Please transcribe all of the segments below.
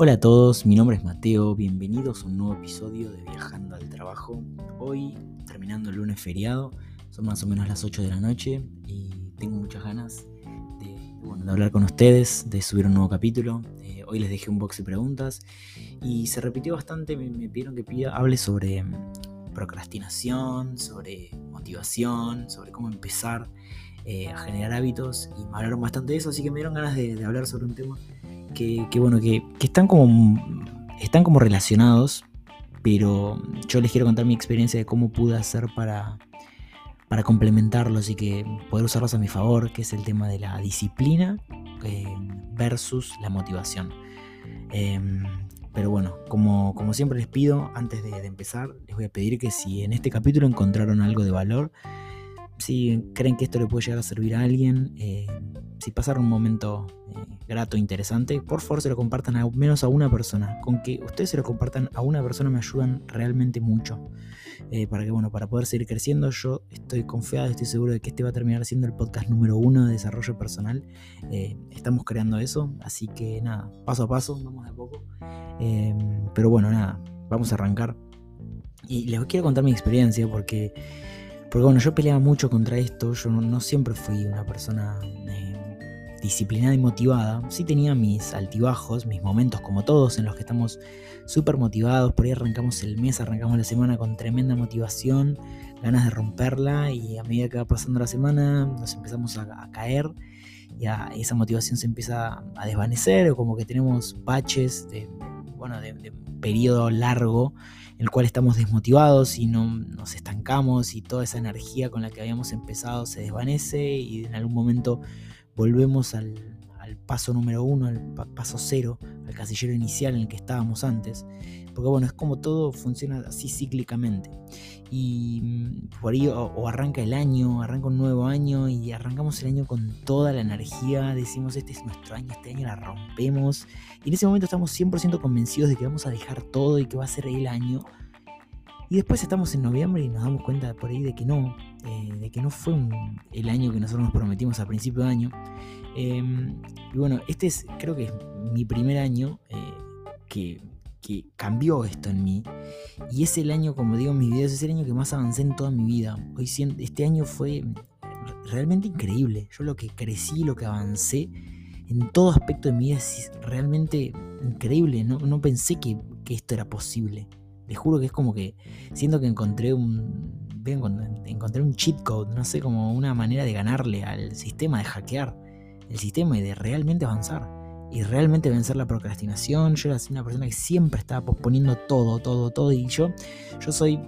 Hola a todos, mi nombre es Mateo, bienvenidos a un nuevo episodio de Viajando al Trabajo. Hoy, terminando el lunes feriado, son más o menos las 8 de la noche y tengo muchas ganas de, hablar con ustedes, de subir un nuevo capítulo. Eh, hoy les dejé un box de preguntas y se repitió bastante, me, pidieron que pida, hable sobre mm, procrastinación, sobre motivación, sobre cómo empezar eh, a generar hábitos y me hablaron bastante de eso, así que me dieron ganas de hablar sobre un tema que, bueno, que, están como están como relacionados, pero yo les quiero contar mi experiencia de cómo pude hacer para, para complementarlos y que poder usarlos a mi favor, que es el tema de la disciplina eh, versus la motivación. Em, pero bueno, como, como, siempre les pido, antes de, empezar, les voy a pedir que si en este capítulo encontraron algo de valor, si creen que esto le puede llegar a servir a alguien, eh, si pasaron un momento eh, grato, interesante, por favor se lo compartan a menos a una persona. Con que ustedes se lo compartan a una persona me ayudan realmente mucho. Eh, para que, bueno, para poder seguir creciendo, yo estoy confiado, estoy seguro de que este va a terminar siendo el podcast número uno de desarrollo personal. estamos creando eso, así que nada, paso a paso, vamos de a poco. pero bueno, nada, vamos a arrancar. Y les quiero contar mi experiencia porque porque bueno, yo peleaba mucho contra esto, yo no, siempre fui una persona eh, disciplinada y motivada. Sí tenía mis altibajos, mis momentos como todos en los que estamos súper motivados, por ahí arrancamos el mes, arrancamos la semana con tremenda motivación, ganas de romperla y a medida que va pasando la semana nos empezamos a, caer y esa motivación se empieza a desvanecer o como que tenemos baches de, bueno, de, de periodo largo el cual estamos desmotivados y no nos estancamos y toda esa energía con la que habíamos empezado se desvanece y en algún momento volvemos al, paso número uno, al paso cero, al casillero inicial en el que estábamos antes. Porque bueno, es como todo funciona así cíclicamente. Y mm, por ahí o, arranca el año, arranca un nuevo año y arrancamos el año con toda la energía, decimos este es nuestro año, este año la rompemos. Y en ese momento estamos 100% convencidos de que vamos a dejar todo y que va a ser el año. Y después estamos en noviembre y nos damos cuenta por ahí de que no, eh, de que no fue el año que nosotros nos prometimos a principio de año. Em, y bueno, este es, creo que es mi primer año eh, que, que, cambió esto en mí. Y es el año, como digo en mis videos, es el año que más avancé en toda mi vida. Hoy, este año fue realmente increíble. Yo lo que crecí, lo que avancé en todo aspecto de mi vida es realmente increíble. No, no pensé que, que esto era posible. Les juro que es como que siento que encontré un. Encontré un cheat code, no sé, como una manera de ganarle al sistema, de hackear el sistema y de realmente avanzar. Y realmente vencer la procrastinación. Yo era una persona que siempre estaba posponiendo todo, todo, todo. Y yo, yo soy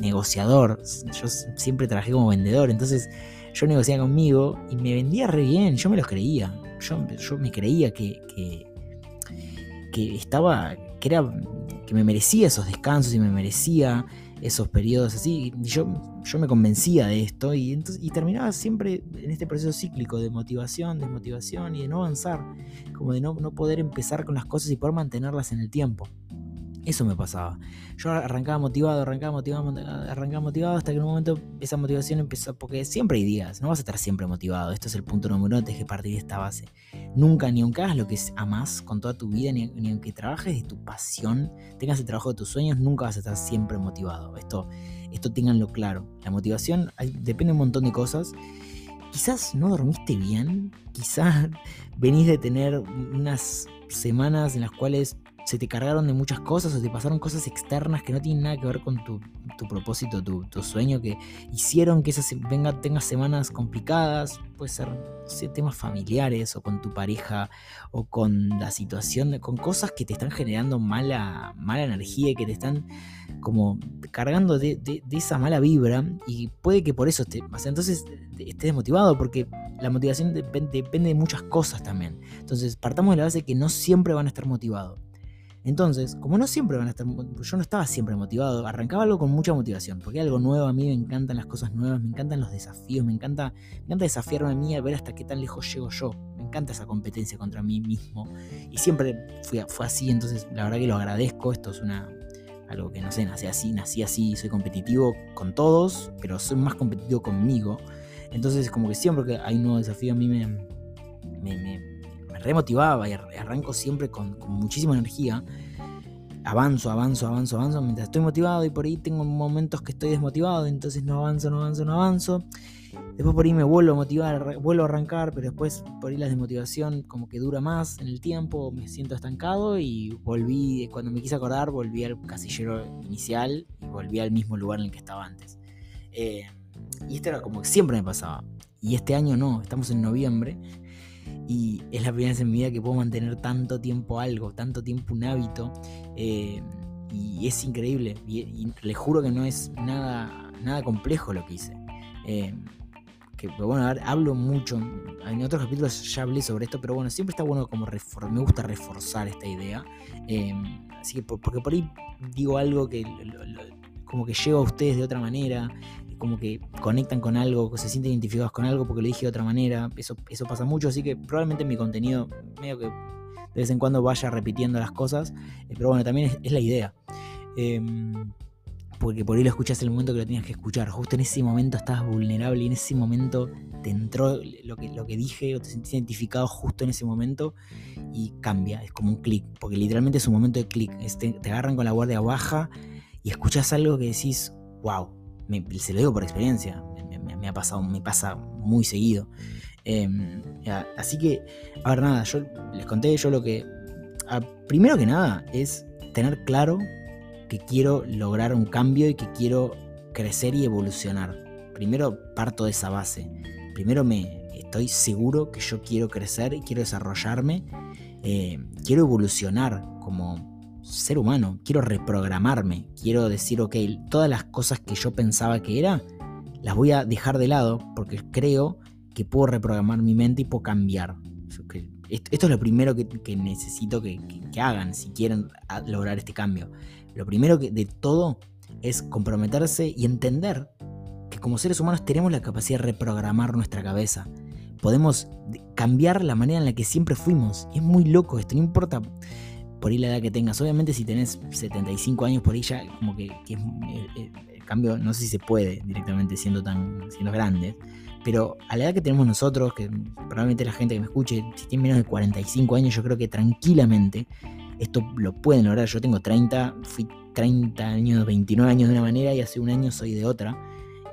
negociador. Yo siempre trabajé como vendedor. Entonces yo negociaba conmigo y me vendía re bien. Yo me los creía. Yo, yo me creía que, que, que estaba. que era que me merecía esos descansos y me merecía esos periodos así. Y yo, yo me convencía de esto y, entonces, y terminaba siempre en este proceso cíclico de motivación, desmotivación y de no avanzar, como de no, no poder empezar con las cosas y poder mantenerlas en el tiempo. Eso me pasaba. Yo arrancaba motivado, arrancaba motivado, arrancaba motivado hasta que en un momento esa motivación empezó, porque siempre hay días, no vas a estar siempre motivado. Esto es el punto número uno, tienes que partir de esta base. Nunca, ni aunque hagas lo que amas con toda tu vida, ni, ni aunque trabajes de tu pasión, tengas el trabajo de tus sueños, nunca vas a estar siempre motivado. Esto, esto tenganlo claro. La motivación depende de un montón de cosas. Quizás no dormiste bien, quizás venís de tener unas semanas en las cuales se te cargaron de muchas cosas o te pasaron cosas externas que no tienen nada que ver con tu, propósito, tu, sueño, que hicieron que esas venga, tengas semanas complicadas, puede ser, temas familiares o con tu pareja o con la situación, con cosas que te están generando mala, mala energía y que te están como cargando de, esa mala vibra y puede que por eso esté, entonces estés desmotivado porque la motivación depende de muchas cosas también. Entonces partamos de la base que no siempre van a estar motivados. Entonces, como no siempre van a estar, yo no estaba siempre motivado, arrancaba algo con mucha motivación, porque algo nuevo, a mí me encantan las cosas nuevas, me encantan los desafíos, me encanta, me encanta desafiarme a mí a ver hasta qué tan lejos llego yo, me encanta esa competencia contra mí mismo, y siempre fue, así, entonces la verdad que lo agradezco, esto es una, algo que no sé, nací así, nací así, soy competitivo con todos, pero soy más competitivo conmigo, entonces como que siempre que hay un nuevo desafío a mí me, me remotivaba y arranco siempre con, muchísima energía. Avanzo, avanzo, avanzo, avanzo mientras estoy motivado y por ahí tengo momentos que estoy desmotivado, entonces no avanzo, no avanzo, no avanzo. Después por ahí me vuelvo a motivar, vuelvo a arrancar, pero después por ahí la desmotivación como que dura más en el tiempo, me siento estancado y volví, cuando me quise acordar, volví al casillero inicial y volví al mismo lugar en el que estaba antes. Eh, y esto era como que siempre me pasaba. Y este año no, estamos en noviembre y es la primera vez en mi vida que puedo mantener tanto tiempo algo, tanto tiempo un hábito. Eh, y es increíble. Y, le juro que no es nada, nada complejo lo que hice. Eh, que bueno, hablo mucho, en otros capítulos ya hablé sobre esto, pero bueno, siempre está bueno como me gusta reforzar esta idea. Eh, así que porque por ahí digo algo que como que llego a ustedes de otra manera, como que conectan con algo, se sienten identificados con algo porque lo dije de otra manera. Eso, eso pasa mucho, así que probablemente mi contenido medio que de vez en cuando vaya repitiendo las cosas. Eh, pero bueno, también es, la idea. Em, porque por ahí lo escuchaste en el momento que lo tenías que escuchar. Justo en ese momento estabas vulnerable y en ese momento te entró lo que, lo que dije o te sentiste identificado justo en ese momento y cambia. Es como un clic, porque literalmente es un momento de clic. Te, te agarran con la guardia baja y escuchas algo que decís, wow, se lo digo por experiencia, me, ha pasado, me pasa muy seguido. Em, así que, a ver, nada, yo les conté yo lo que. primero que nada, es tener claro que quiero lograr un cambio y que quiero crecer y evolucionar. Primero parto de esa base. Primero me estoy seguro que yo quiero crecer y quiero desarrollarme. Eh, quiero evolucionar como, ser humano, quiero reprogramarme, quiero decir, ok, todas las cosas que yo pensaba que era, las voy a dejar de lado porque creo que puedo reprogramar mi mente y puedo cambiar. Esto es lo primero que, necesito que, hagan si quieren lograr este cambio. Lo primero que, de todo es comprometerse y entender que como seres humanos tenemos la capacidad de reprogramar nuestra cabeza. Podemos cambiar la manera en la que siempre fuimos. Es muy loco esto, no importa por ahí la edad que tengas. Obviamente si tenés 75 años por ahí ya como que, es, el, cambio, no sé si se puede directamente siendo tan siendo grande, pero a la edad que tenemos nosotros, que probablemente la gente que me escuche, si tiene menos de 45 años, yo creo que tranquilamente esto lo pueden lograr. Yo tengo 30, fui 30 años, 29 años de una manera y hace un año soy de otra.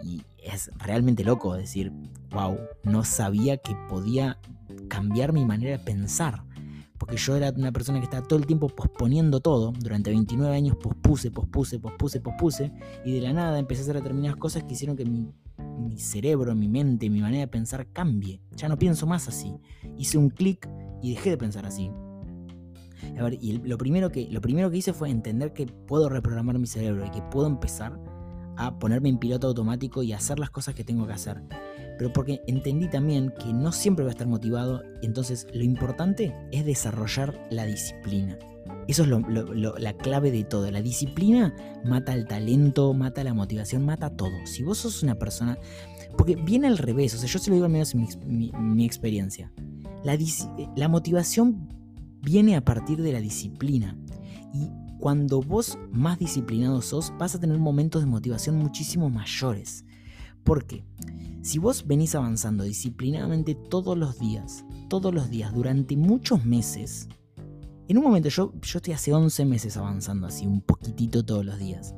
Y es realmente loco decir, wow, no sabía que podía cambiar mi manera de pensar porque yo era una persona que estaba todo el tiempo posponiendo todo. Durante 29 años pospuse, pospuse, pospuse, pospuse. Y de la nada empecé a hacer determinadas cosas que hicieron que mi, cerebro, mi mente, mi manera de pensar cambie. Ya no pienso más así. Hice un clic y dejé de pensar así. A ver, y lo primero, que, lo primero que hice fue entender que puedo reprogramar mi cerebro y que puedo empezar a ponerme en piloto automático y hacer las cosas que tengo que hacer pero porque entendí también que no siempre voy a estar motivado, entonces lo importante es desarrollar la disciplina. Eso es la clave de todo. La disciplina mata el talento, mata la motivación, mata todo. Si vos sos una persona... Porque viene al revés, o sea, yo se lo digo al menos en mi, experiencia. La, la motivación viene a partir de la disciplina. Y cuando vos más disciplinado sos, vas a tener momentos de motivación muchísimo mayores. ¿Por qué? Si vos venís avanzando disciplinadamente todos los días, todos los días, durante muchos meses, en un momento yo, yo estoy hace 11 meses avanzando así, un poquitito todos los días.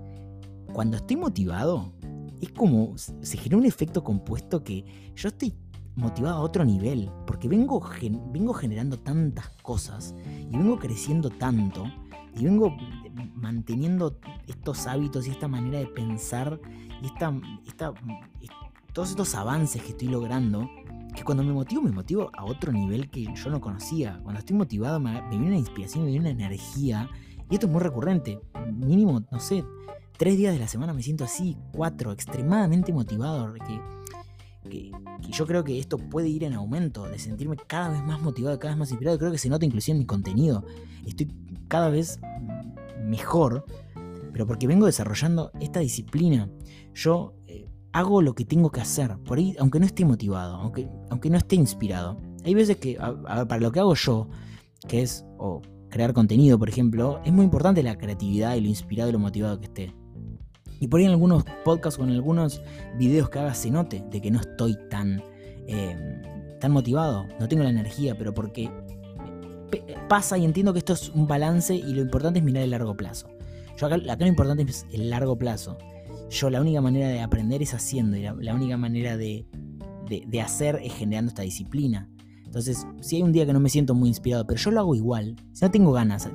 Cuando estoy motivado, es como se genera un efecto compuesto que yo estoy motivado a otro nivel, porque vengo, vengo generando tantas cosas y vengo creciendo tanto y vengo manteniendo estos hábitos y esta manera de pensar y esta, esta, todos estos avances que estoy logrando, que cuando me motivo, me motivo a otro nivel que yo no conocía. Cuando estoy motivado, me, viene una inspiración, me viene una energía. Y esto es muy recurrente. Mínimo, no sé, tres días de la semana me siento así, cuatro, extremadamente motivado. Que, que, yo creo que esto puede ir en aumento, de sentirme cada vez más motivado, cada vez más inspirado. Creo que se nota inclusive en mi contenido. Estoy cada vez mejor, pero porque vengo desarrollando esta disciplina. Yo hago lo que tengo que hacer, por ahí, aunque no esté motivado, aunque, aunque no esté inspirado. Hay veces que, para lo que hago yo, que es crear contenido, por ejemplo, es muy importante la creatividad y lo inspirado y lo motivado que esté. Y por ahí en algunos podcasts o en algunos videos que haga se note de que no estoy tan, em, tan motivado, no tengo la energía, pero porque pasa y entiendo que esto es un balance y lo importante es mirar el largo plazo. Yo acá, lo importante es el largo plazo. Yo la única manera de aprender es haciendo y la, única manera de, de, hacer es generando esta disciplina. Entonces, si hay un día que no me siento muy inspirado, pero yo lo hago igual, si no tengo ganas,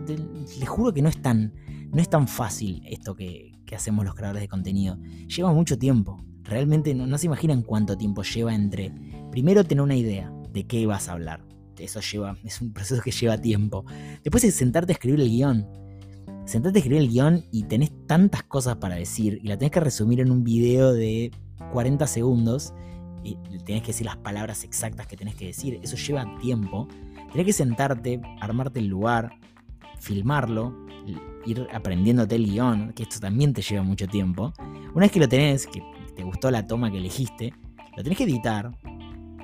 les juro que no es tan, no es tan fácil esto que, que hacemos los creadores de contenido. Lleva mucho tiempo. Realmente no, no se imaginan cuánto tiempo lleva entre primero tener una idea de qué vas a hablar. Eso lleva, es un proceso que lleva tiempo. Después es sentarte a escribir el guion. Sentarte a escribir el guion y tenés tantas cosas para decir y la tenés que resumir en un video de 40 segundos y tenés que decir las palabras exactas que tenés que decir. Eso lleva tiempo. Tenés que sentarte, armarte el lugar, filmarlo, ir aprendiéndote el guion, que esto también te lleva mucho tiempo. Una vez que lo tenés, que te gustó la toma que elegiste, lo tenés que editar,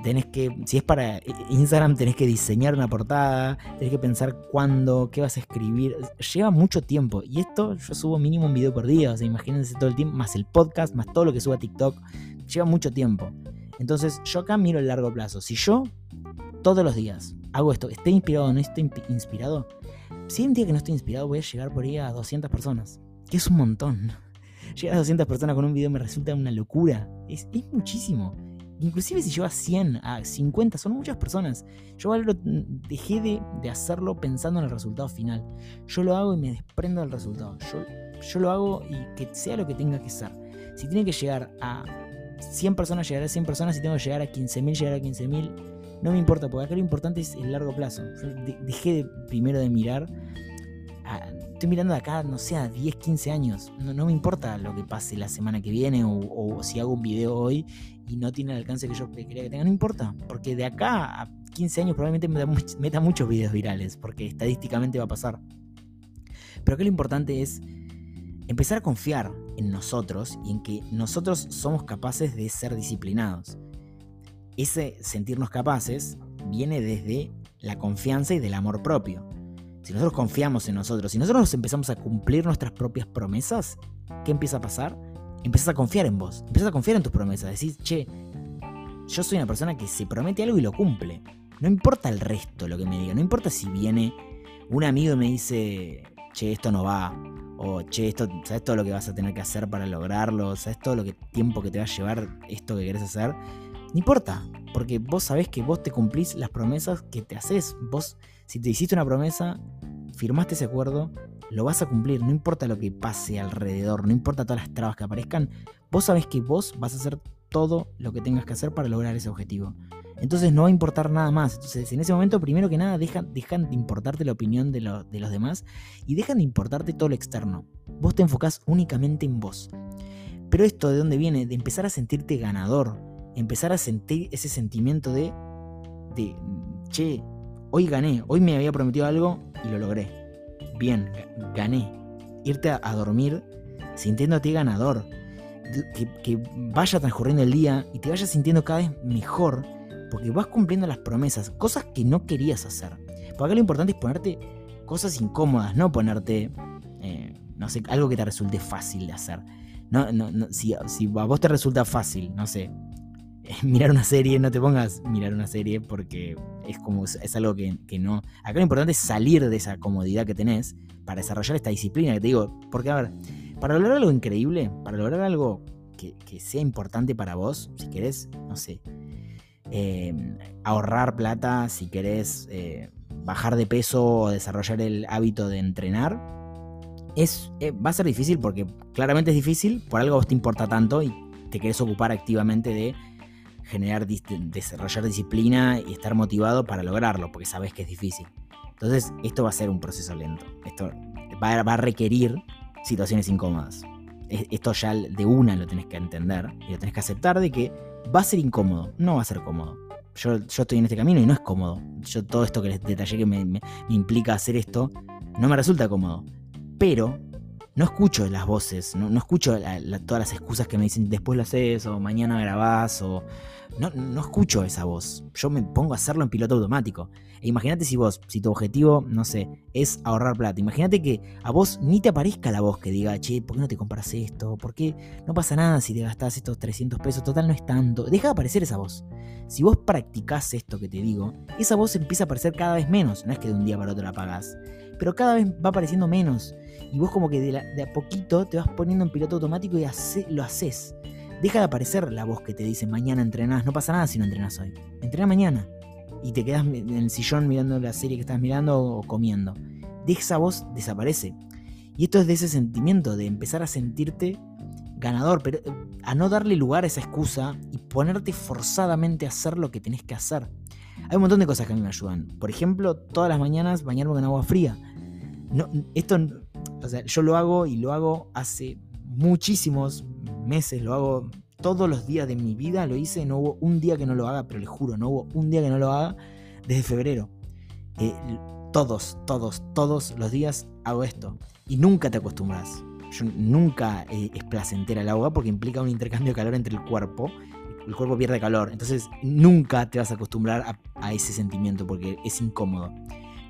tenés que, si es para Instagram, tenés que diseñar una portada, tenés que pensar cuándo, qué vas a escribir. Lleva mucho tiempo. Y esto yo subo mínimo un video por día, o sea, imagínense todo el tiempo, más el podcast, más todo lo que subo a TikTok. Lleva mucho tiempo. Entonces, yo acá miro el largo plazo. Si yo todos los días hago esto, esté inspirado o no esté inspirado, si un día que no estoy inspirado, voy a llegar por ahí a 200 personas, que es un montón. Llegar a 200 personas con un video me resulta una locura. Es muchísimo. Inclusive si lleva a 100, a 50, son muchas personas. Yo dejé de, hacerlo pensando en el resultado final. Yo lo hago y me desprendo del resultado. Yo, yo lo hago y que sea lo que tenga que ser. Si tiene que llegar a 100 personas, llegaré a 100 personas. Si tengo que llegar a 15.000, llegaré a 15.000. No me importa, porque acá lo importante es el largo plazo. Yo dejé primero de mirar estoy mirando de acá, no sé, a 10, 15 años. No, me importa lo que pase la semana que viene o, si hago un video hoy y no tiene el alcance que yo quería que tenga, no importa. Porque de acá a 15 años probablemente me meta muchos videos virales, porque estadísticamente va a pasar. Pero acá lo importante es empezar a confiar en nosotros y en que nosotros somos capaces de ser disciplinados. Ese sentirnos capaces viene desde la confianza y del amor propio si nosotros confiamos en nosotros, si nosotros empezamos a cumplir nuestras propias promesas, ¿qué empieza a pasar? Empiezas a confiar en vos, empiezas a confiar en tus promesas. Decís, che, yo soy una persona que se promete algo y lo cumple. No importa el resto lo que me diga, no importa si viene un amigo y me dice, che, esto no va, o che, esto, ¿sabes todo lo que vas a tener que hacer para lograrlo? ¿Sabes todo lo que tiempo que te va a llevar esto que querés hacer? No importa, porque vos sabés que vos te cumplís las promesas que te haces. Vos, si te hiciste una promesa, firmaste ese acuerdo, lo vas a cumplir, no importa lo que pase alrededor, no importa todas las trabas que aparezcan, vos sabés que vos vas a hacer todo lo que tengas que hacer para lograr ese objetivo. Entonces no va a importar nada más. Entonces en ese momento, primero que nada, dejan, de importarte la opinión de, de los demás y dejan de importarte todo lo externo. Vos te enfocás únicamente en vos. Pero esto de dónde viene? De empezar a sentirte ganador. Empezar a sentir ese sentimiento de, de, che, hoy gané, hoy me había prometido algo y lo logré. Bien, gané. Irte a, dormir sintiéndote ganador. Que, vaya transcurriendo el día y te vayas sintiendo cada vez mejor porque vas cumpliendo las promesas, cosas que no querías hacer. Porque acá lo importante es ponerte cosas incómodas, no ponerte, eh, no sé, algo que te resulte fácil de hacer. No, no, si, si a vos te resulta fácil, no sé, mirar una serie, no te pongas mirar una serie porque es como es algo que, no. Acá lo importante es salir de esa comodidad que tenés para desarrollar esta disciplina que te digo. Porque, a ver, para lograr algo increíble, para lograr algo que, sea importante para vos, si querés, no sé, em, ahorrar plata, si querés eh, bajar de peso o desarrollar el hábito de entrenar, es, eh, va a ser difícil porque claramente es difícil, por algo vos te importa tanto y te querés ocupar activamente de generar, desarrollar disciplina y estar motivado para lograrlo, porque sabes que es difícil. Entonces, esto va a ser un proceso lento. Esto va a, requerir situaciones incómodas. Esto ya de una lo tenés que entender y lo tenés que aceptar de que va a ser incómodo, no va a ser cómodo. Yo, yo estoy en este camino y no es cómodo. Yo todo esto que les detallé que me implica hacer esto, no me resulta cómodo. Pero no escucho las voces, no, escucho todas las excusas que me dicen después lo haces o mañana grabás o... No, no escucho esa voz. Yo me pongo a hacerlo en piloto automático. E imagínate si vos, si tu objetivo, no sé, es ahorrar plata. Imagínate que a vos ni te aparezca la voz que diga, che, ¿por qué no te compras esto? ¿Por qué no pasa nada si te gastás estos 300 pesos? Total, no es tanto. Deja de aparecer esa voz. Si vos practicás esto que te digo, esa voz empieza a aparecer cada vez menos. No es que de un día para otro la apagás. Pero cada vez va apareciendo menos. Y vos como que de, a poquito te vas poniendo en piloto automático y lo haces. Deja de aparecer la voz que te dice mañana entrenás. No pasa nada si no entrenás hoy. Entrená mañana. Y te quedas en el sillón mirando la serie que estás mirando o comiendo. De esa voz desaparece. Y esto es de ese sentimiento, de empezar a sentirte ganador, pero a no darle lugar a esa excusa y ponerte forzadamente a hacer lo que tenés que hacer. Hay un montón de cosas que a mí me ayudan. Por ejemplo, todas las mañanas bañarme con agua fría. No, esto, o sea, yo lo hago y lo hago hace muchísimos meses, lo hago todos los días de mi vida, lo hice, no hubo un día que no lo haga, pero le juro, no hubo un día que no lo haga desde febrero. Eh, todos, todos, todos los días hago esto. Y nunca te acostumbras. Yo nunca eh, es placentera el agua porque implica un intercambio de calor entre el cuerpo. El cuerpo pierde calor. Entonces nunca te vas a acostumbrar a, a ese sentimiento porque es incómodo.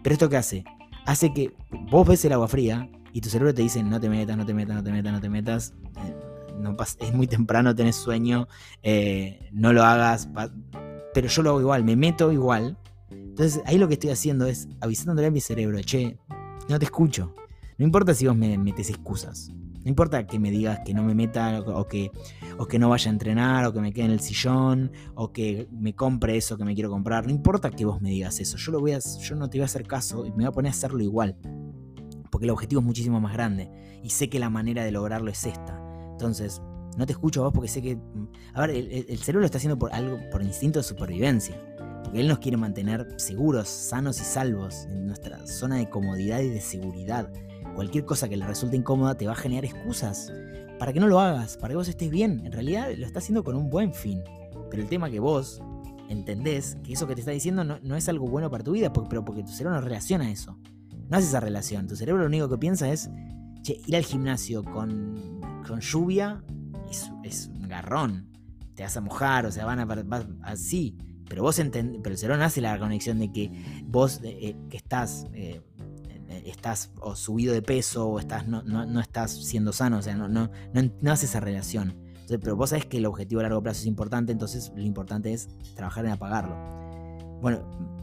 Pero esto qué hace? Hace que vos ves el agua fría y tu cerebro te dice no te metas, no te metas, no te metas, no te metas. Eh, es muy temprano, tenés sueño, eh, no lo hagas. Pero yo lo hago igual, me meto igual. Entonces ahí lo que estoy haciendo es avisándole a mi cerebro, che, no te escucho. No importa si vos me metes excusas. No importa que me digas que no me meta o que, o que no vaya a entrenar o que me quede en el sillón o que me compre eso que me quiero comprar. No importa que vos me digas eso. Yo, lo voy a, yo no te voy a hacer caso y me voy a poner a hacerlo igual. Porque el objetivo es muchísimo más grande. Y sé que la manera de lograrlo es esta. Entonces, no te escucho a vos porque sé que. A ver, el, cerebro lo está haciendo por algo, por instinto de supervivencia. Porque él nos quiere mantener seguros, sanos y salvos en nuestra zona de comodidad y de seguridad cualquier cosa que le resulte incómoda te va a generar excusas para que no lo hagas, para que vos estés bien. En realidad lo está haciendo con un buen fin. Pero el tema que vos entendés que eso que te está diciendo no, es algo bueno para tu vida, porque, pero porque tu cerebro no reacciona a eso. No hace esa relación. Tu cerebro lo único que piensa es, che, ir al gimnasio con, con lluvia es, un garrón. Te vas a mojar, o sea, van a... así. Pero vos entendés, pero el cerebro no hace la conexión de que vos eh, eh, que estás... Eh, estás o subido de peso o estás, no, no, estás siendo sano, o sea, no, no, no, hace esa relación. pero vos sabés que el objetivo a largo plazo es importante, entonces lo importante es trabajar en apagarlo. Bueno,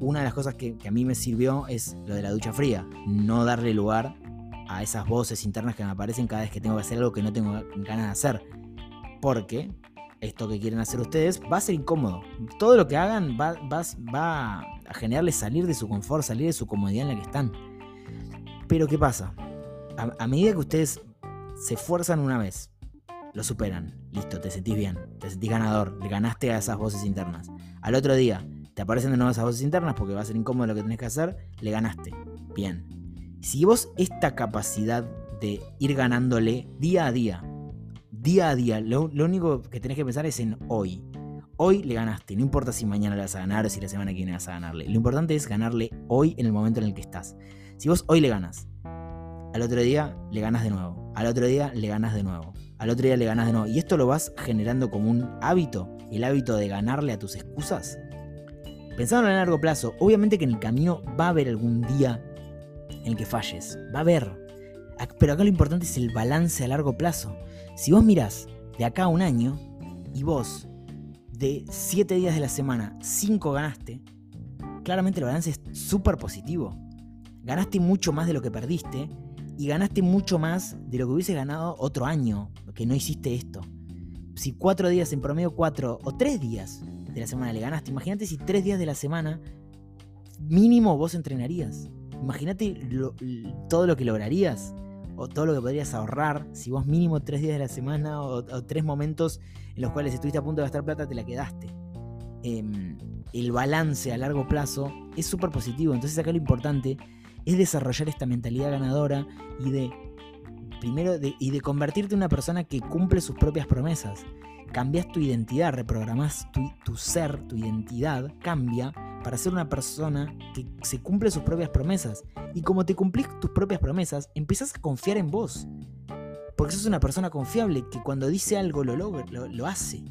una de las cosas que, a mí me sirvió es lo de la ducha fría, no darle lugar a esas voces internas que me aparecen cada vez que tengo que hacer algo que no tengo ganas de hacer. Porque esto que quieren hacer ustedes va a ser incómodo. Todo lo que hagan va, va, va a generarles salir de su confort, salir de su comodidad en la que están. Pero ¿qué pasa? A, medida que ustedes se esfuerzan una vez, lo superan, listo, te sentís bien, te sentís ganador, le ganaste a esas voces internas. Al otro día, te aparecen de nuevo esas voces internas porque va a ser incómodo lo que tenés que hacer, le ganaste. Bien. Si vos esta capacidad de ir ganándole día a día, día a día, lo, único que tenés que pensar es en hoy. Hoy le ganaste, no importa si mañana le vas a ganar o si la semana que viene vas a ganarle. Lo importante es ganarle hoy en el momento en el que estás. Si vos hoy le ganas, al otro día le ganas de nuevo, al otro día le ganas de nuevo, al otro día le ganas de nuevo, y esto lo vas generando como un hábito, el hábito de ganarle a tus excusas. Pensando a largo plazo, obviamente que en el camino va a haber algún día en el que falles, va a haber. Pero acá lo importante es el balance a largo plazo. Si vos mirás de acá a un año y vos de 7 días de la semana 5 ganaste, claramente el balance es súper positivo ganaste mucho más de lo que perdiste y ganaste mucho más de lo que hubiese ganado otro año que no hiciste esto. Si cuatro días en promedio, cuatro o tres días de la semana le ganaste, imagínate si tres días de la semana mínimo vos entrenarías. Imagínate todo lo que lograrías o todo lo que podrías ahorrar si vos mínimo tres días de la semana o, tres momentos en los cuales estuviste a punto de gastar plata te la quedaste. Em, el balance a largo plazo es súper positivo. Entonces acá lo importante es desarrollar esta mentalidad ganadora y de, primero, y de convertirte en una persona que cumple sus propias promesas. Cambias tu identidad, reprogramas tu, ser, tu identidad cambia para ser una persona que se cumple sus propias promesas. Y como te cumplís tus propias promesas, empiezas a confiar en vos. Porque sos una persona confiable que cuando dice algo lo, logra, lo, hace.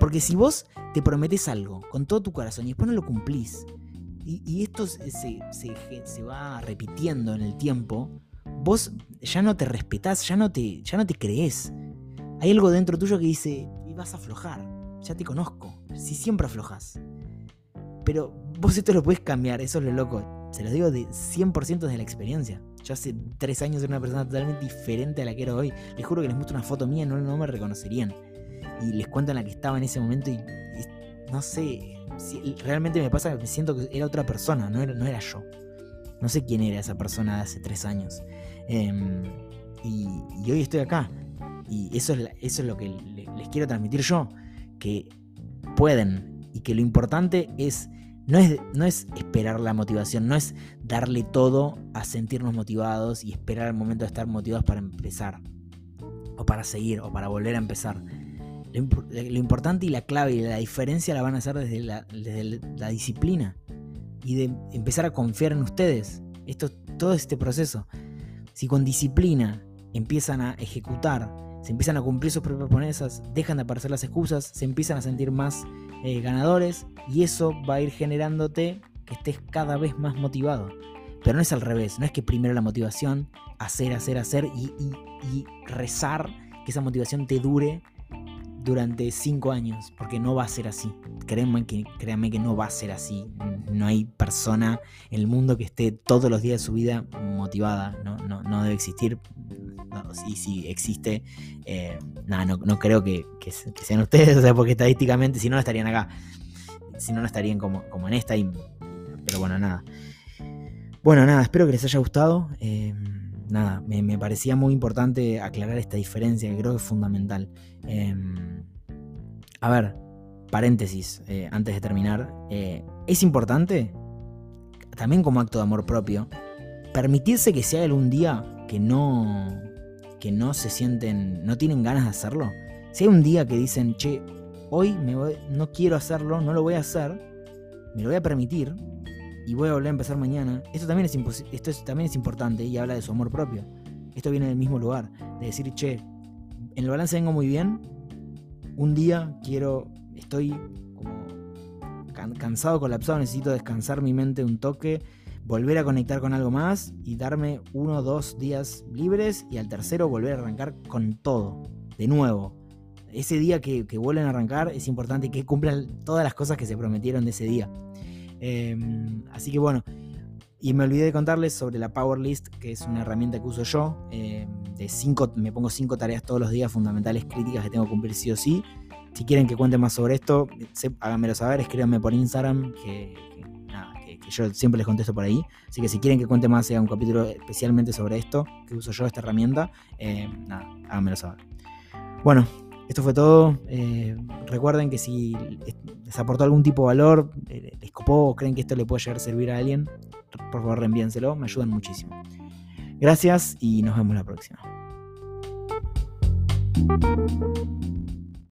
Porque si vos te prometes algo con todo tu corazón y después no lo cumplís, y, esto se, se, va repitiendo en el tiempo, vos ya no te respetás, ya no te, ya no te crees. Hay algo dentro tuyo que dice, vas a aflojar, ya te conozco, si siempre aflojas. Pero vos esto lo puedes cambiar, eso es lo loco. Se lo digo de 100% desde la experiencia. Yo hace tres años era una persona totalmente diferente a la que era hoy. Les juro que les muestro una foto mía no, no me reconocerían. Y les cuento en la que estaba en ese momento y, no sé, realmente me pasa que me siento que era otra persona, no era, no era yo. No sé quién era esa persona de hace tres años. Em, y, hoy estoy acá. Y eso es, eso es lo que les quiero transmitir yo. Que pueden. Y que lo importante es no es, no es esperar la motivación, no es darle todo a sentirnos motivados y esperar el momento de estar motivados para empezar, o para seguir, o para volver a empezar. Lo, importante y la clave y la diferencia la van a hacer desde la, la disciplina y de empezar a confiar en ustedes. Esto, todo este proceso. Si con disciplina empiezan a ejecutar, se empiezan a cumplir sus propias promesas, dejan de aparecer las excusas, se empiezan a sentir más eh, ganadores y eso va a ir generándote que estés cada vez más motivado. Pero no es al revés, no es que primero la motivación, hacer, hacer, hacer y, rezar que esa motivación te dure durante cinco años, porque no va a ser así. Créanme que, créanme que no va a ser así. No hay persona en el mundo que esté todos los días de su vida motivada. No, no, no debe existir y si existe, eh, nada, no, creo que, sean ustedes, o sea, porque estadísticamente si no, no estarían acá. Si no, no estarían como, como en esta. pero bueno, nada. Bueno, nada, espero que les haya gustado. Eh, nada, me, parecía muy importante aclarar esta diferencia que creo que es fundamental. Eh, a ver, paréntesis, antes de terminar. es importante, también como acto de amor propio, permitirse que sea algún día que no, que no se sienten, no tienen ganas de hacerlo, si hay un día que dicen, che, hoy me no quiero hacerlo, no lo voy a hacer, me lo voy a permitir y voy a volver a empezar mañana, esto también es, esto también es importante y habla de su amor propio. Esto viene del mismo lugar, de decir, che, en el balance vengo muy bien, un día quiero, estoy como cansado, colapsado, necesito descansar mi mente un toque volver a conectar con algo más y darme uno o dos días libres y al tercero volver a arrancar con todo, de nuevo. Ese día que, vuelven a arrancar es importante que cumplan todas las cosas que se prometieron de ese día. Em, así que bueno, y me olvidé de contarles sobre la Power List, que es una herramienta que uso yo. Em, de cinco, me pongo cinco tareas todos los días fundamentales, críticas que tengo que cumplir sí o sí. Si quieren que cuente más sobre esto, háganmelo saber, escríbanme por Instagram, que yo siempre les contesto por ahí. Así que si quieren que cuente más, sea un capítulo especialmente sobre esto, que uso yo, esta herramienta, eh, nada, háganmelo saber. Bueno, esto fue todo. Eh, recuerden que si les aportó algún tipo de valor, eh, les copó o creen que esto le puede llegar a servir a alguien, por favor reenvíenselo, me ayudan muchísimo. Gracias y nos vemos la próxima.